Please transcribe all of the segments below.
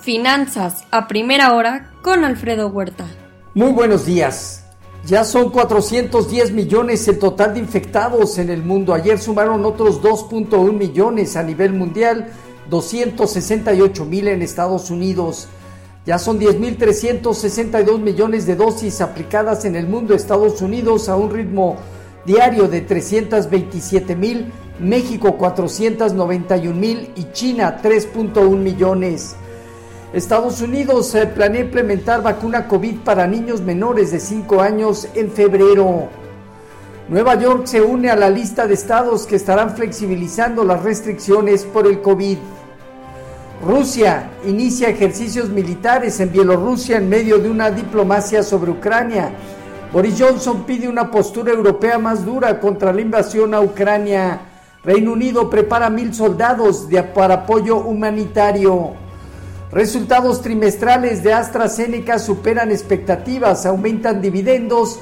Finanzas a primera hora con Alfredo Huerta. Muy buenos días. Ya son 410 millones el total de infectados en el mundo. Ayer sumaron otros 2.1 millones a nivel mundial, 268 mil en Estados Unidos. Ya son 10.362 millones de dosis aplicadas en el mundo, Estados Unidos a un ritmo diario de 327 mil, México 491 mil y China 3.1 millones. Estados Unidos eh, planea implementar vacuna COVID para niños menores de 5 años en febrero. Nueva York se une a la lista de estados que estarán flexibilizando las restricciones por el COVID. Rusia inicia ejercicios militares en Bielorrusia en medio de una diplomacia sobre Ucrania. Boris Johnson pide una postura europea más dura contra la invasión a Ucrania. Reino Unido prepara mil soldados para apoyo humanitario. Resultados trimestrales de AstraZeneca superan expectativas, aumentan dividendos.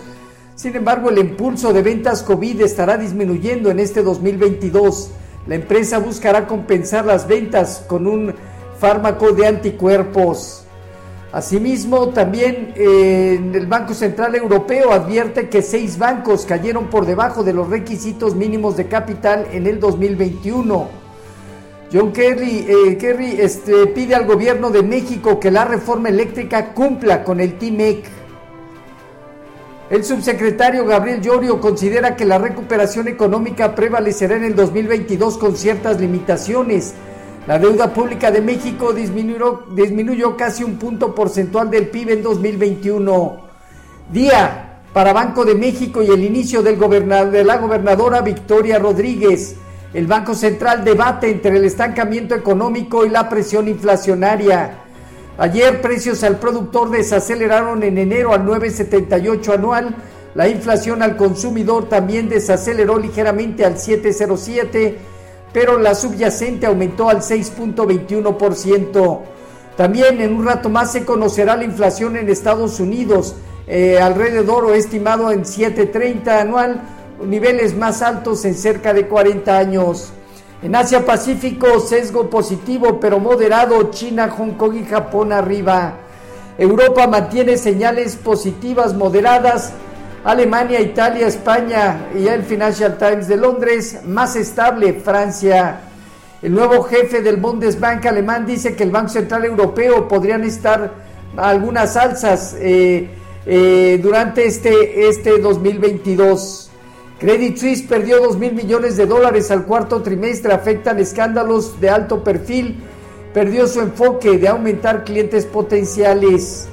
Sin embargo, el impulso de ventas COVID estará disminuyendo en este 2022. La empresa buscará compensar las ventas con un fármaco de anticuerpos. Asimismo, también eh, el Banco Central Europeo advierte que seis bancos cayeron por debajo de los requisitos mínimos de capital en el 2021. John Kerry, eh, Kerry este, pide al gobierno de México que la reforma eléctrica cumpla con el TIMEC. El subsecretario Gabriel Llorio considera que la recuperación económica prevalecerá en el 2022 con ciertas limitaciones. La deuda pública de México disminuyó, disminuyó casi un punto porcentual del PIB en 2021. Día para Banco de México y el inicio del de la gobernadora Victoria Rodríguez. El Banco Central debate entre el estancamiento económico y la presión inflacionaria. Ayer precios al productor desaceleraron en enero al 9.78 anual. La inflación al consumidor también desaceleró ligeramente al 7.07, pero la subyacente aumentó al 6.21%. También en un rato más se conocerá la inflación en Estados Unidos, eh, alrededor o estimado en 7.30 anual niveles más altos en cerca de 40 años. En Asia Pacífico, sesgo positivo pero moderado, China, Hong Kong y Japón arriba. Europa mantiene señales positivas moderadas. Alemania, Italia, España y el Financial Times de Londres, más estable Francia. El nuevo jefe del Bundesbank alemán dice que el Banco Central Europeo podrían estar algunas alzas eh, eh, durante este, este 2022. Credit Suisse perdió 2 mil millones de dólares al cuarto trimestre, afectan escándalos de alto perfil, perdió su enfoque de aumentar clientes potenciales.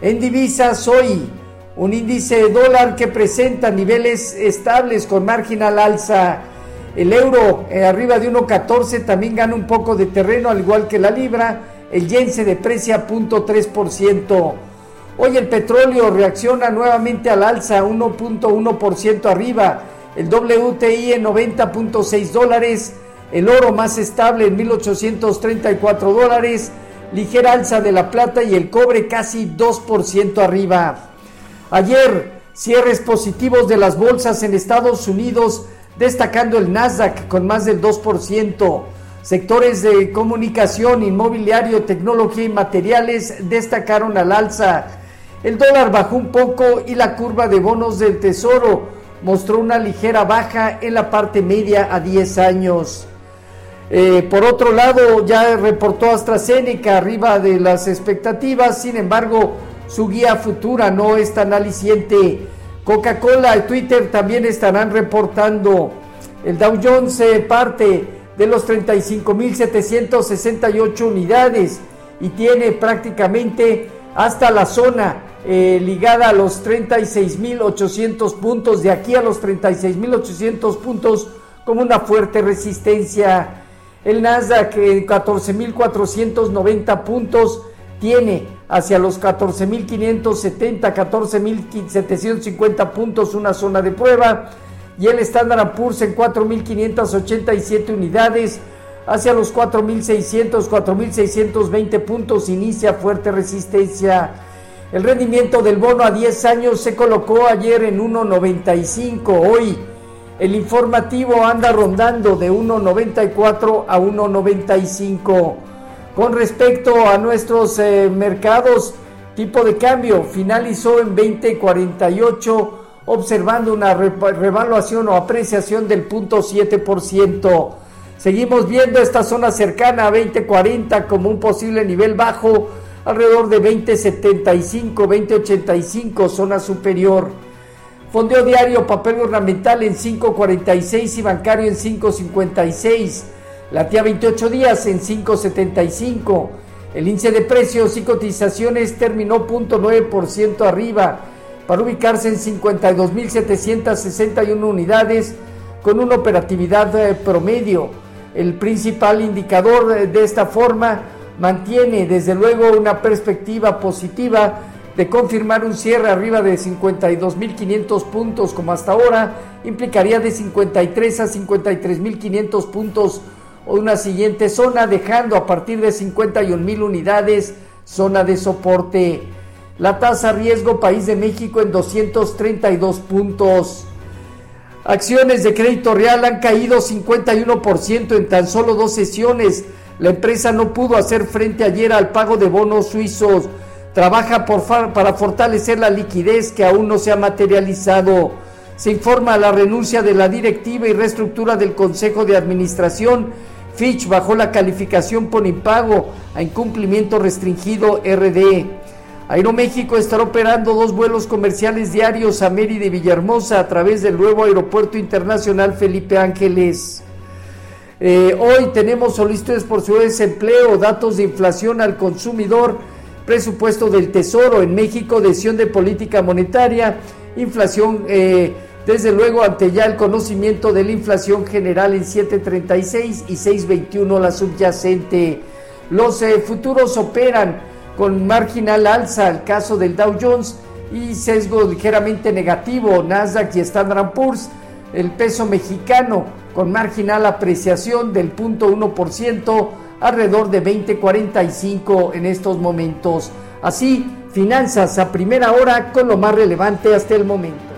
En divisas hoy, un índice de dólar que presenta niveles estables con margen al alza. El euro eh, arriba de 1.14 también gana un poco de terreno, al igual que la libra. El yen se deprecia a 0.3%. Hoy el petróleo reacciona nuevamente al alza, 1.1% arriba. El WTI en 90.6 dólares. El oro más estable en 1834 dólares. Ligera alza de la plata y el cobre casi 2% arriba. Ayer, cierres positivos de las bolsas en Estados Unidos, destacando el Nasdaq con más del 2%. Sectores de comunicación, inmobiliario, tecnología y materiales destacaron al alza. El dólar bajó un poco y la curva de bonos del Tesoro mostró una ligera baja en la parte media a 10 años. Eh, por otro lado, ya reportó AstraZeneca arriba de las expectativas, sin embargo, su guía futura no es tan aliciente. Coca-Cola y Twitter también estarán reportando. El Dow Jones parte de los 35.768 unidades y tiene prácticamente hasta la zona eh, ligada a los 36.800 puntos, de aquí a los 36.800 puntos como una fuerte resistencia. El Nasdaq en 14.490 puntos tiene hacia los 14.570, 14.750 puntos una zona de prueba y el Standard Poor's en 4.587 unidades hacia los 4.600, 4.620 puntos inicia fuerte resistencia. El rendimiento del bono a 10 años se colocó ayer en 1.95. Hoy el informativo anda rondando de 1.94 a 1.95. Con respecto a nuestros eh, mercados, tipo de cambio finalizó en 20.48 observando una revaluación o apreciación del 0.7%. Seguimos viendo esta zona cercana a 2040 como un posible nivel bajo, alrededor de 2075, 2085, zona superior. Fondeo diario, papel ornamental en 5.46 y bancario en 5.56. La tía 28 días en 5.75. El índice de precios y cotizaciones terminó 0.9% arriba para ubicarse en 52.761 unidades con una operatividad eh, promedio. El principal indicador de esta forma mantiene desde luego una perspectiva positiva de confirmar un cierre arriba de 52.500 puntos como hasta ahora, implicaría de 53 a 53.500 puntos o una siguiente zona, dejando a partir de 51.000 unidades zona de soporte. La tasa riesgo país de México en 232 puntos. Acciones de crédito real han caído 51% en tan solo dos sesiones. La empresa no pudo hacer frente ayer al pago de bonos suizos. Trabaja para fortalecer la liquidez que aún no se ha materializado. Se informa la renuncia de la directiva y reestructura del Consejo de Administración. Fitch bajó la calificación por impago a incumplimiento restringido RD. Aeroméxico estará operando dos vuelos comerciales diarios a Mérida y Villahermosa a través del nuevo Aeropuerto Internacional Felipe Ángeles. Eh, hoy tenemos solicitudes por su desempleo, datos de inflación al consumidor, presupuesto del Tesoro en México, decisión de política monetaria, inflación, eh, desde luego ante ya el conocimiento de la inflación general en 7.36 y 6.21 la subyacente. Los eh, futuros operan con marginal alza el caso del Dow Jones y sesgo ligeramente negativo Nasdaq y Standard Poor's, el peso mexicano con marginal apreciación del 0.1% alrededor de 20.45 en estos momentos. Así, finanzas a primera hora con lo más relevante hasta el momento.